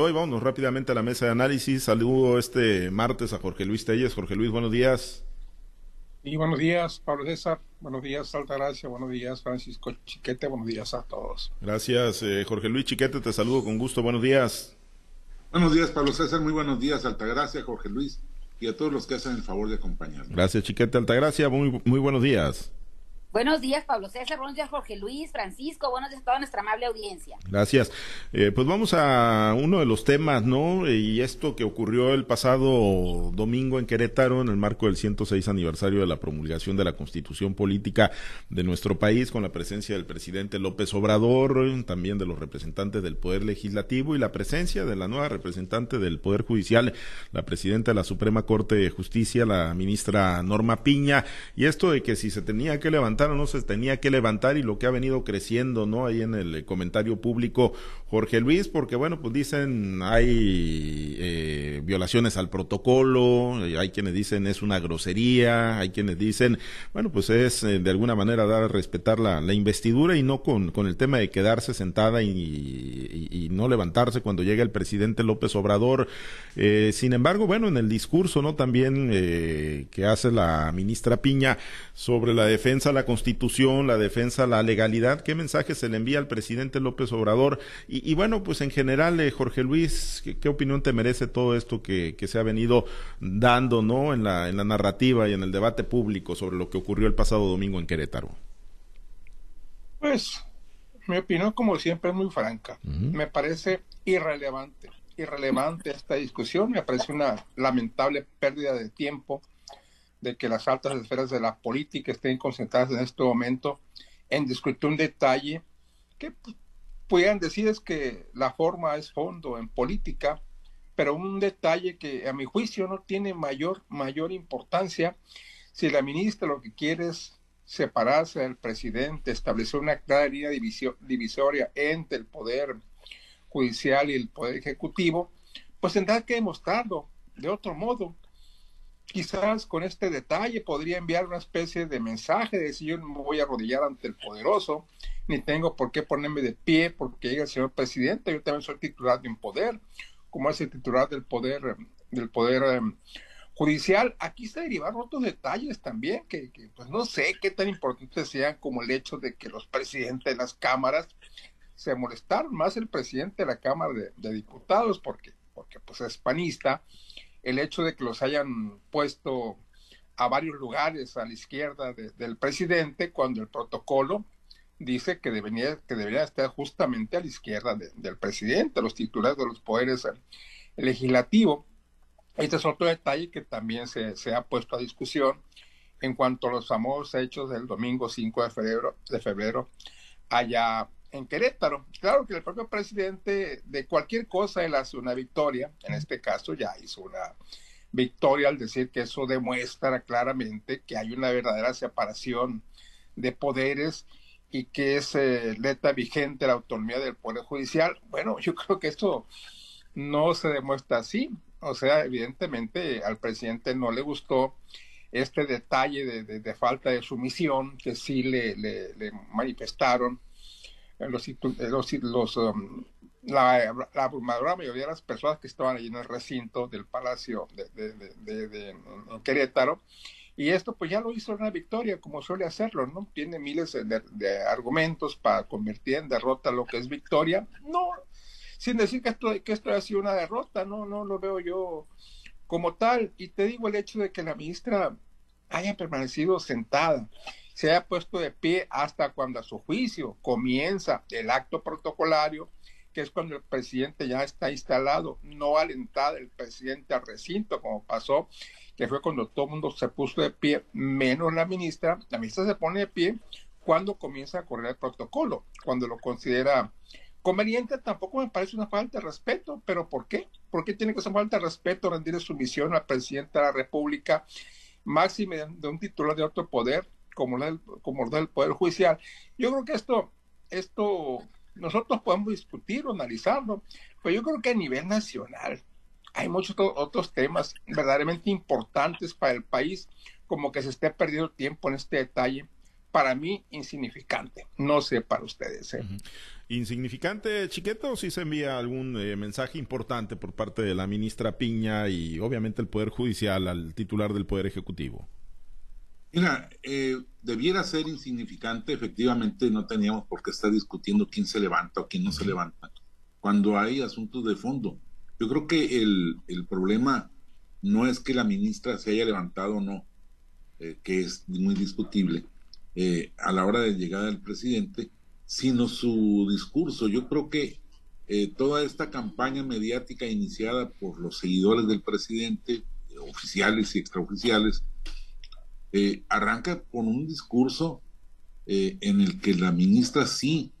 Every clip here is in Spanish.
Hoy vamos rápidamente a la mesa de análisis. Saludo este martes a Jorge Luis Telles. Jorge Luis, buenos días. Y buenos días, Pablo César. Buenos días, Altagracia. Buenos días, Francisco Chiquete. Buenos días a todos. Gracias, eh, Jorge Luis Chiquete. Te saludo con gusto. Buenos días. Buenos días, Pablo César. Muy buenos días, Altagracia, Jorge Luis y a todos los que hacen el favor de acompañarnos. Gracias, Chiquete Altagracia. Muy, muy buenos días. Buenos días, Pablo César. Buenos días, Jorge Luis, Francisco. Buenos días a toda nuestra amable audiencia. Gracias. Eh, pues vamos a uno de los temas, ¿no? Y esto que ocurrió el pasado domingo en Querétaro, en el marco del 106 aniversario de la promulgación de la Constitución Política de nuestro país, con la presencia del presidente López Obrador, también de los representantes del Poder Legislativo y la presencia de la nueva representante del Poder Judicial, la presidenta de la Suprema Corte de Justicia, la ministra Norma Piña. Y esto de que si se tenía que levantar o no se tenía que levantar y lo que ha venido creciendo, ¿no? Ahí en el comentario público, Jorge Luis, porque bueno, pues dicen hay eh, violaciones al protocolo, eh, hay quienes dicen es una grosería, hay quienes dicen, bueno, pues es eh, de alguna manera dar a respetar la, la, investidura y no con, con el tema de quedarse sentada y, y, no levantarse cuando llega el presidente López Obrador. Eh, sin embargo, bueno, en el discurso, ¿no? También eh, que hace la ministra Piña sobre la defensa de la Constitución, la defensa la legalidad, ¿qué mensaje se le envía al presidente López Obrador? Y, y bueno, pues en general, eh, Jorge Luis, ¿qué, ¿qué, opinión te merece todo esto que, que, se ha venido dando, ¿no? En la, en la narrativa y en el debate público sobre lo que ocurrió el pasado domingo en Querétaro. Pues mi opinión, como siempre, es muy franca. Uh -huh. Me parece irrelevante, irrelevante esta discusión. Me parece una lamentable pérdida de tiempo de que las altas esferas de la política estén concentradas en este momento en discutir un detalle que pudieran decir es que la forma es fondo en política, pero un detalle que a mi juicio no tiene mayor, mayor importancia si la ministra lo que quiere es separarse del presidente, establecer una clara línea divisoria entre el poder judicial y el poder ejecutivo, pues tendrá que demostrarlo de otro modo. Quizás con este detalle podría enviar una especie de mensaje de decir yo no me voy a arrodillar ante el poderoso, ni tengo por qué ponerme de pie porque llega el señor presidente, yo también soy titular de un poder, como es el titular del poder, del poder um, judicial. Aquí se derivaron otros detalles también que, que, pues no sé qué tan importantes sean como el hecho de que los presidentes de las cámaras se molestaron más el presidente de la Cámara de, de Diputados porque, porque pues es panista, el hecho de que los hayan puesto a varios lugares a la izquierda de, del presidente cuando el protocolo dice que debería, estar justamente a la izquierda de, del presidente, los titulares de los poderes legislativos. Este es otro detalle que también se, se, ha puesto a discusión en cuanto a los famosos hechos del domingo 5 de febrero, de febrero allá en Querétaro. Claro que el propio presidente de cualquier cosa él hace una victoria, en este caso ya hizo una victoria al decir que eso demuestra claramente que hay una verdadera separación de poderes y que es eh, letra vigente la autonomía del Poder Judicial. Bueno, yo creo que esto no se demuestra así. O sea, evidentemente al presidente no le gustó este detalle de, de, falta de sumisión que sí le manifestaron los, los, los um, la, la, abrumadora mayoría de las personas que estaban allí en el recinto del Palacio de, de, de, en Querétaro. Y esto pues ya lo hizo una victoria, como suele hacerlo, ¿no? Tiene miles de, argumentos para convertir en derrota lo que es victoria. No, sin decir que esto, que esto ha sido una derrota, no, no lo veo yo como tal. Y te digo el hecho de que la ministra haya permanecido sentada, se haya puesto de pie hasta cuando a su juicio comienza el acto protocolario, que es cuando el presidente ya está instalado, no alentar el presidente al recinto, como pasó, que fue cuando todo el mundo se puso de pie, menos la ministra. La ministra se pone de pie cuando comienza a correr el protocolo, cuando lo considera conveniente, tampoco me parece una falta de respeto, pero ¿por qué? ¿Por qué tiene que ser falta de respeto rendir sumisión al presidente de la República, máximo de un titular de otro poder, como el, como el del Poder Judicial. Yo creo que esto, esto nosotros podemos discutir o analizarlo, pero yo creo que a nivel nacional hay muchos otros temas verdaderamente importantes para el país, como que se esté perdiendo tiempo en este detalle para mí insignificante. No sé para ustedes. ¿eh? Insignificante, Chiqueto, si se envía algún eh, mensaje importante por parte de la ministra Piña y obviamente el Poder Judicial al titular del Poder Ejecutivo. Mira, eh, debiera ser insignificante, efectivamente no teníamos por qué estar discutiendo quién se levanta o quién no se levanta, cuando hay asuntos de fondo. Yo creo que el, el problema no es que la ministra se haya levantado o no, eh, que es muy discutible, eh, a la hora de llegada del presidente, sino su discurso. Yo creo que toda esta campaña mediática iniciada por los seguidores del presidente, oficiales y extraoficiales, eh, arranca con un discurso eh, en el que la ministra sí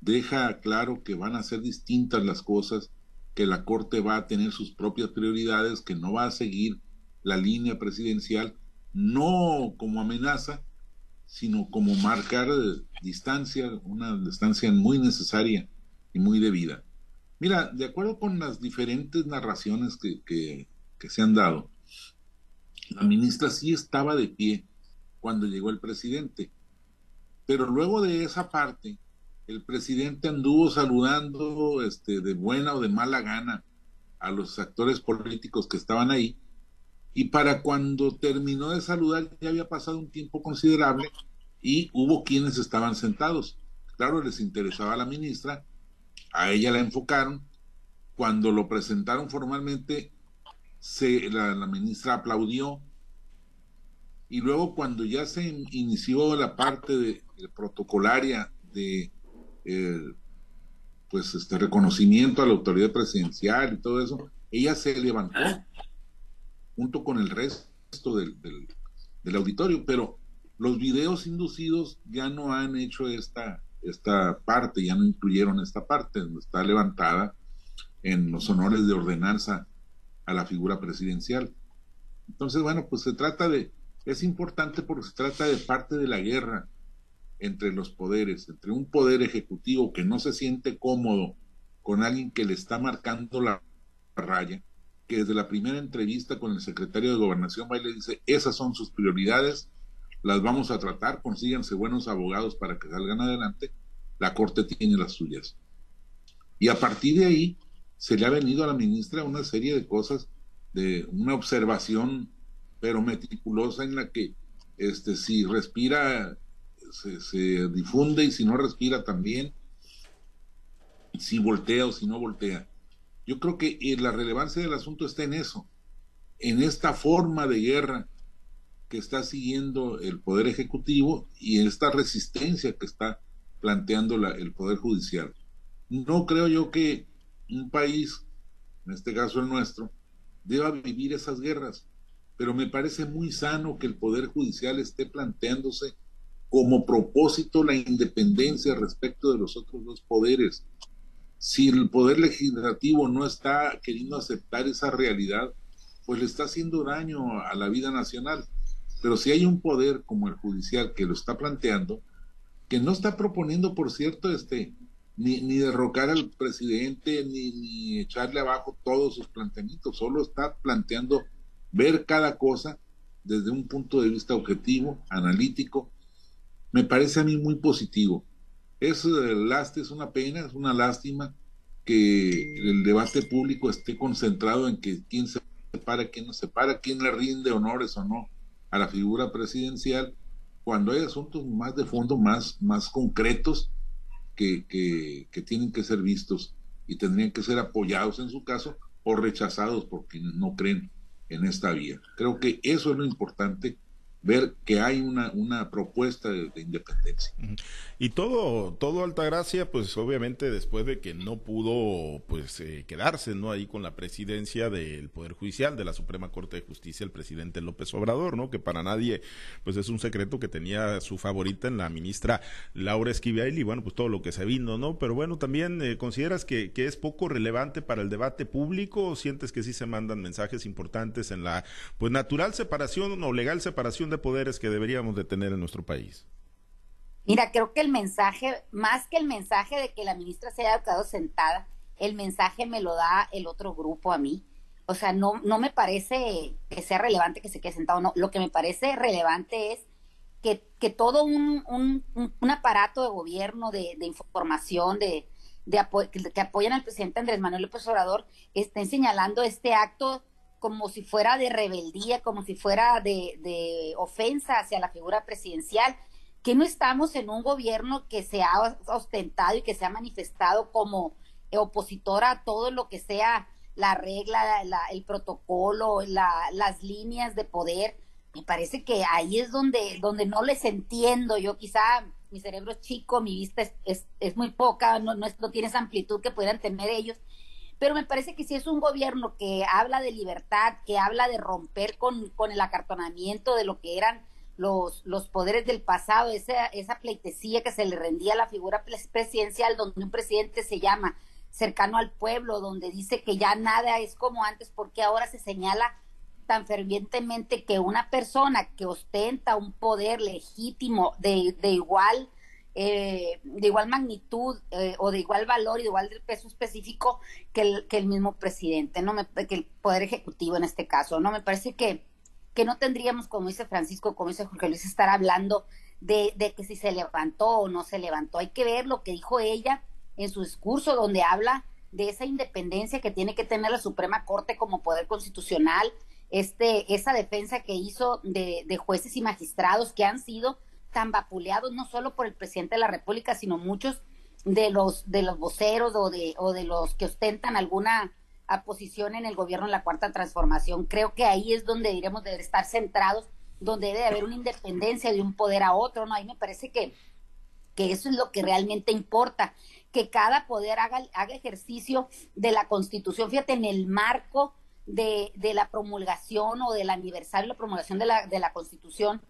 deja claro que van a ser distintas las cosas, que la Corte va a tener sus propias prioridades, que no va a seguir la línea presidencial, no como amenaza, sino como marcar eh, distancia, una distancia muy necesaria y muy debida. Mira, de acuerdo con las diferentes narraciones que, que se han dado, la ministra sí estaba de pie cuando llegó el presidente. Pero luego de esa parte, el presidente anduvo saludando este, de buena o de mala gana a los actores políticos que estaban ahí. Y para cuando terminó de saludar ya había pasado un tiempo considerable y hubo quienes estaban sentados. Claro, les interesaba a la ministra, a ella la enfocaron. Cuando lo presentaron formalmente, se, la, ministra aplaudió. Y luego cuando ya se inició la parte de, protocolaria de eh, pues este reconocimiento a la autoridad presidencial y todo eso, ella se levantó junto con el resto del, del, auditorio, pero los videos inducidos ya no han hecho esta, esta parte, ya no incluyeron esta parte, está levantada en los honores de ordenanza a la figura presidencial. Entonces, bueno, pues se trata de, es importante porque se trata de parte de la guerra entre los poderes, entre un poder ejecutivo que no se siente cómodo con alguien que le está marcando la raya, que desde la primera entrevista con el secretario de Gobernación va y le dice, esas son sus prioridades, las vamos a tratar, consíganse buenos abogados para que salgan adelante, la Corte tiene las suyas. Y a partir de ahí, se le ha venido a la ministra una serie de cosas, de una observación, pero meticulosa en la que este, si respira se, difunde y si no respira también, si voltea o si no voltea. Yo creo que eh, la relevancia del asunto está en eso, en esta forma de guerra que está siguiendo el Poder Ejecutivo y en esta resistencia que está planteando la, el Poder Judicial. No creo yo que un país, en este caso el nuestro, deba vivir esas guerras. Pero me parece muy sano que el Poder Judicial esté planteándose como propósito la independencia respecto de los otros dos poderes. Si el Poder Legislativo no está queriendo aceptar esa realidad, pues le está haciendo daño a la vida nacional. Pero si hay un poder como el judicial que lo está planteando, que no está proponiendo, por cierto, este, ni, ni derrocar al presidente, ni, ni echarle abajo todos sus planteamientos, solo está planteando ver cada cosa desde un punto de vista objetivo, analítico, me parece a mí muy positivo. Es, es una pena, es una lástima que el debate público esté concentrado en que quién se separa, quién no se para, quién le rinde honores o no a la figura presidencial, cuando hay asuntos más de fondo, más, más concretos, que, que, tienen que ser vistos y tendrían que ser apoyados en su caso o rechazados por quienes no creen en esta vía. Creo que eso es lo importante ver que hay una, una propuesta de, independencia. Y todo, todo Altagracia, pues obviamente después de que no pudo pues eh, quedarse no ahí con la presidencia del Poder Judicial de la Suprema Corte de Justicia, el presidente López Obrador, ¿no? Que para nadie pues es un secreto que tenía su favorita en la ministra Laura Esquivel y bueno, pues todo lo que se vino, ¿no? Pero bueno, también eh, consideras que, que es poco relevante para el debate público o sientes que sí se mandan mensajes importantes en la pues natural separación o legal separación de poderes que deberíamos de tener en nuestro país? Mira, creo que el mensaje, más que el mensaje de que la ministra se haya quedado sentada, el mensaje me lo da el otro grupo a mí. O sea, no, no me parece que sea relevante que se quede sentado, no. Lo que me parece relevante es que, que todo un, un, un, aparato de gobierno, de, de información, de, de que, apoyan al presidente Andrés Manuel López Obrador, estén señalando este acto como si fuera de rebeldía, como si fuera de, de ofensa hacia la figura presidencial, que no estamos en un gobierno que se ha ostentado y que se ha manifestado como opositora a todo lo que sea la regla, el protocolo, las líneas de poder. Me parece que ahí es donde, donde no les entiendo. Yo quizá mi cerebro es chico, mi vista es, es, muy poca, no, no, no, tiene esa amplitud que pudieran tener ellos. Pero me parece que si es un gobierno que habla de libertad, que habla de romper con, con el acartonamiento de lo que eran los, los poderes del pasado, esa, esa pleitesía que se le rendía a la figura presidencial, donde un presidente se llama cercano al pueblo, donde dice que ya nada es como antes, porque ahora se señala tan fervientemente que una persona que ostenta un poder legítimo de, de igual eh, de igual magnitud eh, o de igual valor y de igual peso específico que el, que el mismo presidente, no me, que el poder ejecutivo en este caso, no me parece que que no tendríamos, como dice Francisco, como dice Jorge Luis, estar hablando de, de que si se levantó o no se levantó. Hay que ver lo que dijo ella en su discurso, donde habla de esa independencia que tiene que tener la Suprema Corte como poder constitucional, este, esa defensa que hizo de, de jueces y magistrados que han sido tan vapuleados no solo por el presidente de la República, sino muchos de los de los voceros o de o de los que ostentan alguna posición en el gobierno en la cuarta transformación. Creo que ahí es donde diremos de estar centrados, donde debe haber una independencia de un poder a otro, ¿no? Ahí me parece que, que eso es lo que realmente importa, que cada poder haga, haga ejercicio de la constitución, fíjate, en el marco de, de la promulgación o del aniversario de la promulgación de la, de la constitución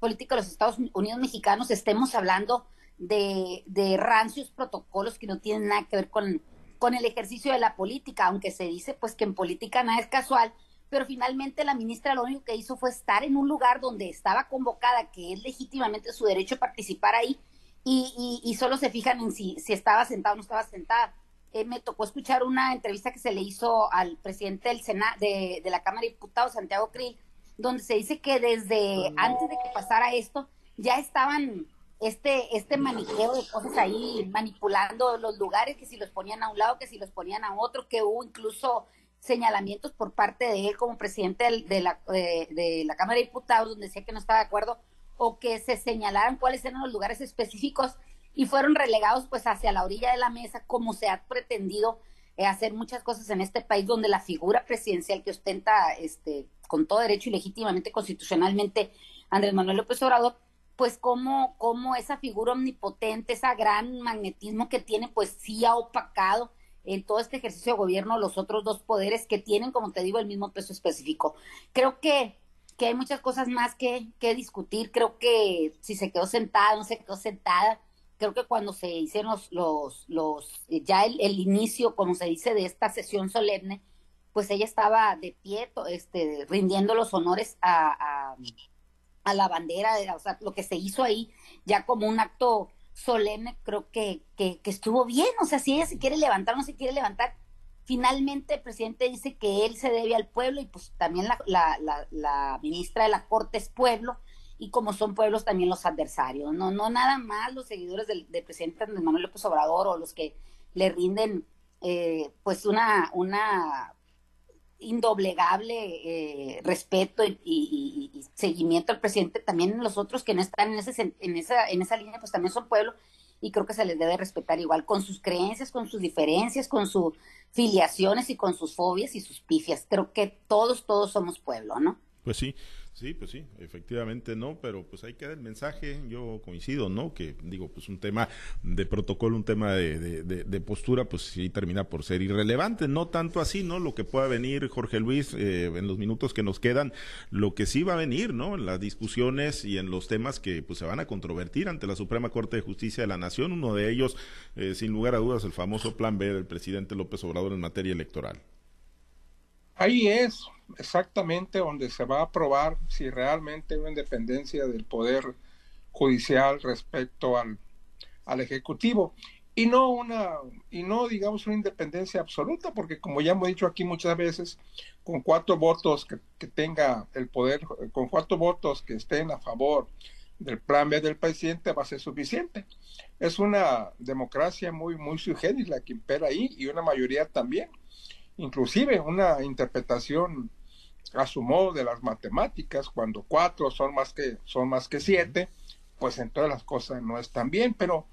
política de los Estados Unidos mexicanos, estemos hablando de, de rancios protocolos que no tienen nada que ver con con el ejercicio de la política, aunque se dice pues que en política nada es casual, pero finalmente la ministra lo único que hizo fue estar en un lugar donde estaba convocada, que es legítimamente su derecho a participar ahí, y, y, solo se fijan en si, si estaba sentada o no estaba sentada. Eh, me tocó escuchar una entrevista que se le hizo al presidente del Senado, de, de la Cámara de Diputados, Santiago Krill, donde se dice que desde antes de que pasara esto, ya estaban este, este maniqueo de cosas ahí, manipulando los lugares, que si los ponían a un lado, que si los ponían a otro, que hubo incluso señalamientos por parte de él como presidente de la, de, la Cámara de Diputados, donde decía que no estaba de acuerdo, o que se señalaran cuáles eran los lugares específicos y fueron relegados pues hacia la orilla de la mesa, como se ha pretendido eh, hacer muchas cosas en este país, donde la figura presidencial que ostenta este con todo derecho y legítimamente constitucionalmente Andrés Manuel López Obrador, pues como, como esa figura omnipotente, ese gran magnetismo que tiene, pues sí ha opacado en todo este ejercicio de gobierno los otros dos poderes que tienen, como te digo, el mismo peso específico. Creo que, que hay muchas cosas más que, que discutir. Creo que si se quedó sentada, no se quedó sentada. Creo que cuando se hicieron los, los, los ya el, inicio, como se dice, de esta sesión solemne, pues ella estaba de pie, este, rindiendo los honores a a la bandera, o sea, lo que se hizo ahí ya como un acto solemne, creo que, que, estuvo bien, o sea, si ella se quiere levantar o no se quiere levantar, finalmente el presidente dice que él se debe al pueblo y pues también la, la, la, ministra de la Corte es pueblo y como son pueblos también los adversarios, no, no nada más los seguidores del, presidente Andrés Manuel López Obrador o los que le rinden eh, pues una, una indoblegable eh, respeto y, seguimiento al presidente, también los otros que no están en, ese, en, esa, en esa línea, pues también son pueblo y creo que se les debe respetar igual con sus creencias, con sus diferencias, con sus filiaciones y con sus fobias y sus pifias. Creo que todos, todos somos pueblo, ¿no? Pues sí, Sí, pues sí, efectivamente no, pero pues ahí queda el mensaje, yo coincido, ¿no? Que digo, pues un tema de protocolo, un tema de, postura, pues sí termina por ser irrelevante, no tanto así, ¿no? Lo que pueda venir, Jorge Luis, eh, en los minutos que nos quedan, lo que sí va a venir, ¿no? En las discusiones y en los temas que pues se van a controvertir ante la Suprema Corte de Justicia de la Nación, uno de ellos, eh, sin lugar a dudas, el famoso Plan B del presidente López Obrador en materia electoral. Ahí es exactamente donde se va a probar si realmente hay una independencia del poder judicial respecto al, al ejecutivo y no una y no digamos una independencia absoluta porque como ya hemos dicho aquí muchas veces con cuatro votos que, que, tenga el poder con cuatro votos que estén a favor del plan B del presidente va a ser suficiente. Es una democracia muy, muy sui que impera ahí y una mayoría también. Inclusive una interpretación a su modo de las matemáticas, cuando cuatro son más que, son más que siete, pues en todas las cosas no están bien, pero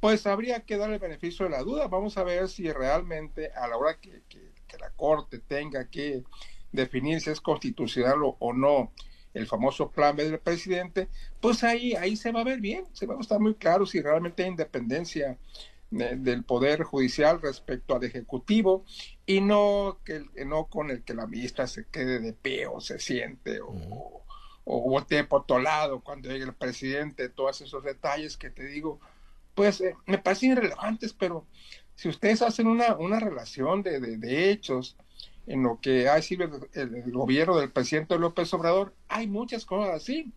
pues habría que dar el beneficio de la duda. Vamos a ver si realmente a la hora que, que la Corte tenga que definir si es constitucional o, no el famoso plan B del presidente, pues ahí, ahí se va a ver bien, se va a estar muy claro si realmente hay independencia del Poder Judicial respecto al Ejecutivo y no, que, no con el que la ministra se quede de pie o se siente o, o, vote por otro lado cuando llegue el presidente, todos esos detalles que te digo, pues eh, me parecen irrelevantes, pero si ustedes hacen una, una relación de, de hechos, en lo que ha sido el, gobierno del presidente López Obrador, hay muchas cosas así.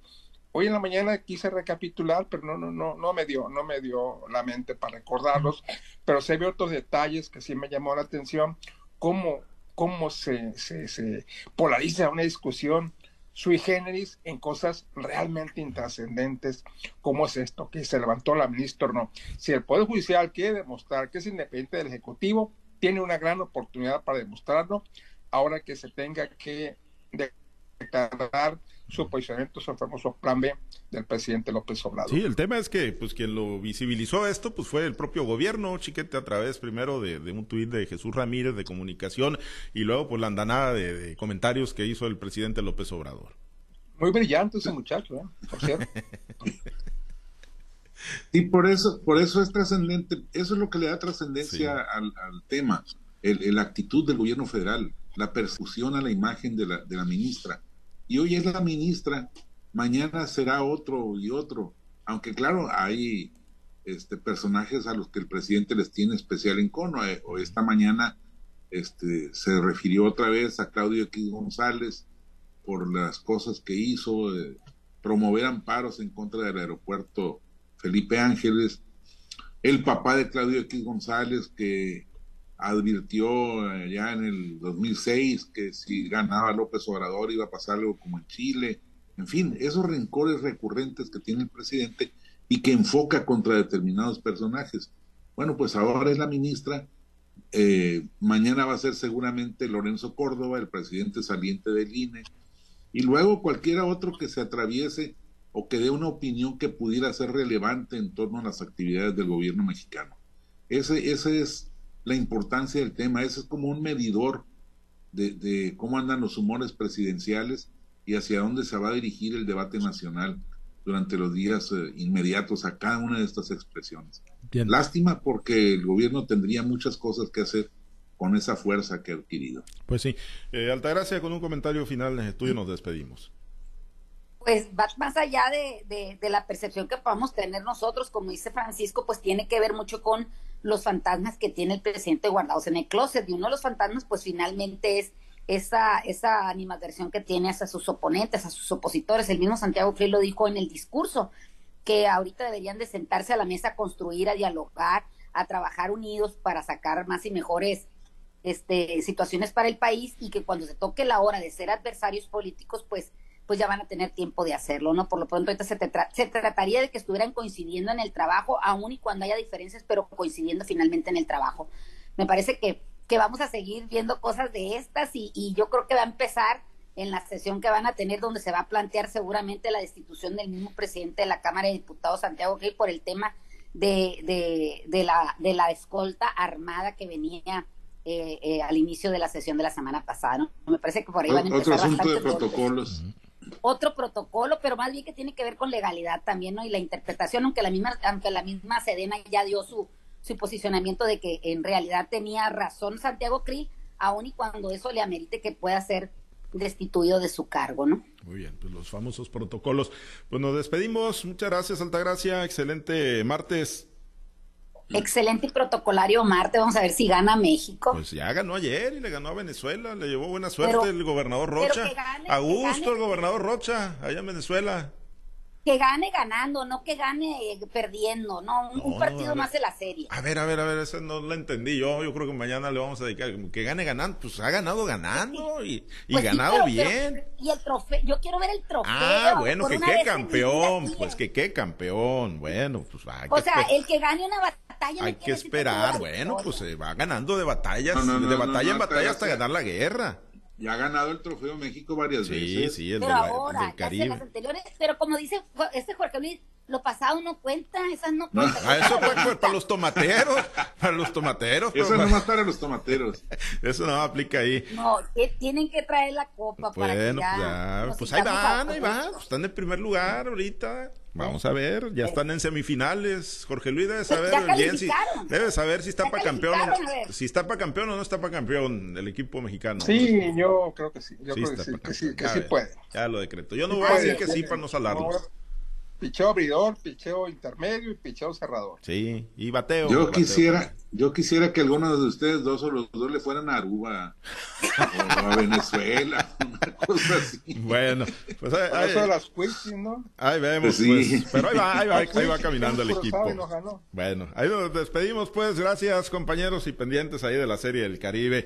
Hoy en la mañana quise recapitular, pero no, no, no, no me dio, no me dio la mente para recordarlos, pero se ve otros detalles que sí me llamó la atención, cómo, cómo se, polariza una discusión sui generis en cosas realmente intrascendentes, como es esto, que se levantó la ministra o no. Si el Poder Judicial quiere demostrar que es independiente del Ejecutivo, tiene una gran oportunidad para demostrarlo ahora que se tenga que declarar su posicionamiento sobre el famoso plan B del presidente López Obrador. Sí, el tema es que pues quien lo visibilizó esto pues fue el propio gobierno, Chiquete, a través primero de, un tuit de Jesús Ramírez de comunicación y luego pues la andanada de, comentarios que hizo el presidente López Obrador. Muy brillante ese muchacho, ¿eh? por cierto. Y por eso, por eso es trascendente, eso es lo que le da trascendencia al, tema, el, la actitud del gobierno federal, la persecución a la imagen de la, de la ministra. Y hoy es la ministra, mañana será otro y otro. Aunque claro, hay este, personajes a los que el presidente les tiene especial encono. Eh, esta mañana este, se refirió otra vez a Claudio X González por las cosas que hizo, promover amparos en contra del aeropuerto Felipe Ángeles, el papá de Claudio X González, que advirtió ya en el 2006 que si ganaba López Obrador iba a pasar algo como en Chile. En fin, esos rencores recurrentes que tiene el presidente y que enfoca contra determinados personajes. Bueno, pues ahora es la ministra, eh, mañana va a ser seguramente Lorenzo Córdoba, el presidente saliente del INE, y luego cualquiera otro que se atraviese o que dé una opinión que pudiera ser relevante en torno a las actividades del gobierno mexicano. Ese, ese es la importancia del tema, ese es como un medidor de, cómo andan los humores presidenciales y hacia dónde se va a dirigir el debate nacional durante los días eh, inmediatos a cada una de estas expresiones. Lástima porque el gobierno tendría muchas cosas que hacer con esa fuerza que ha adquirido. Pues sí. Eh, Altagracia, con un comentario final en estudio nos despedimos pues va más allá de, de, la percepción que podamos tener nosotros, como dice Francisco, pues tiene que ver mucho con los fantasmas que tiene el presidente guardados en el closet. Y uno de los fantasmas, pues finalmente es esa, esa animadversión que tiene hacia sus oponentes, a sus opositores. El mismo Santiago Frey lo dijo en el discurso, que ahorita deberían de sentarse a la mesa a construir, a dialogar, a trabajar unidos para sacar más y mejores este, situaciones para el país y que cuando se toque la hora de ser adversarios políticos, pues pues ya van a tener tiempo de hacerlo, ¿no? Por lo pronto, ahorita se, se trataría de que estuvieran coincidiendo en el trabajo, aun y cuando haya diferencias, pero coincidiendo finalmente en el trabajo. Me parece que, que vamos a seguir viendo cosas de estas y, y yo creo que va a empezar en la sesión que van a tener donde se va a plantear seguramente la destitución del mismo presidente de la Cámara de Diputados, Santiago Gil, por el tema de, de, de, la, de la escolta armada que venía eh, eh, al inicio de la sesión de la semana pasada. ¿no? Me parece que por ahí van a empezar Otro asunto de protocolos otro protocolo, pero más bien que tiene que ver con legalidad también, ¿no? Y la interpretación, aunque la misma, aunque la misma Sedena ya dio su, su posicionamiento de que en realidad tenía razón Santiago Krill, aun y cuando eso le amerite que pueda ser destituido de su cargo, ¿no? Muy bien, pues los famosos protocolos. Pues nos despedimos. Muchas gracias, Altagracia. Excelente martes. Excelente y protocolario Marte, vamos a ver si gana México. Pues ya ganó ayer y le ganó a Venezuela, le llevó buena suerte el gobernador Rocha. a gusto el gobernador Rocha, allá en Venezuela. que gane ganando, no que gane eh, perdiendo, no, un, partido más de la serie. A ver, a ver, a ver, eso no lo entendí yo, yo creo que mañana le vamos a dedicar, que gane ganando, pues ha ganado ganando y, y pues ganado bien. y el trofeo, yo quiero ver el trofeo. Ah, bueno, que qué campeón, pues que qué campeón, bueno, pues va. O sea, el que gane una batalla. Hay que esperar, bueno, pues se va ganando de batallas, de batalla en batalla hasta ganar la guerra. Ya ha ganado el Trofeo México varias veces. Sí, el, pero ahora, Caribe. Las anteriores, pero como dice este Jorge Luis, lo pasado no cuenta, esas no cuentan. Ah, eso fue para los tomateros, para los tomateros. Eso no más para los tomateros. Eso no aplica ahí. No, que tienen que traer la copa para que ya, pues ahí van, ahí van, están en primer lugar ahorita. Vamos a ver, ya están en semifinales. Jorge Luis debe saber bien si debe saber si está para campeón, si está para campeón o no está para campeón el equipo mexicano. Sí, yo creo que sí, yo creo que sí, que sí, que sí puede. Ya lo decreto. Yo no voy a decir que sí para no salarlos. Picheo abridor, picheo intermedio y picheo cerrador. Sí, y bateo. Yo quisiera, yo quisiera que alguno de ustedes dos o los dos le fueran a Aruba o a Venezuela, una cosa así. Bueno, pues ahí, eso de las quizzes, ¿no? Ahí vemos, pues, pues, pero ahí va, ahí va, ahí va caminando el equipo. Bueno, ahí nos despedimos, pues, gracias compañeros y pendientes ahí de la serie del Caribe.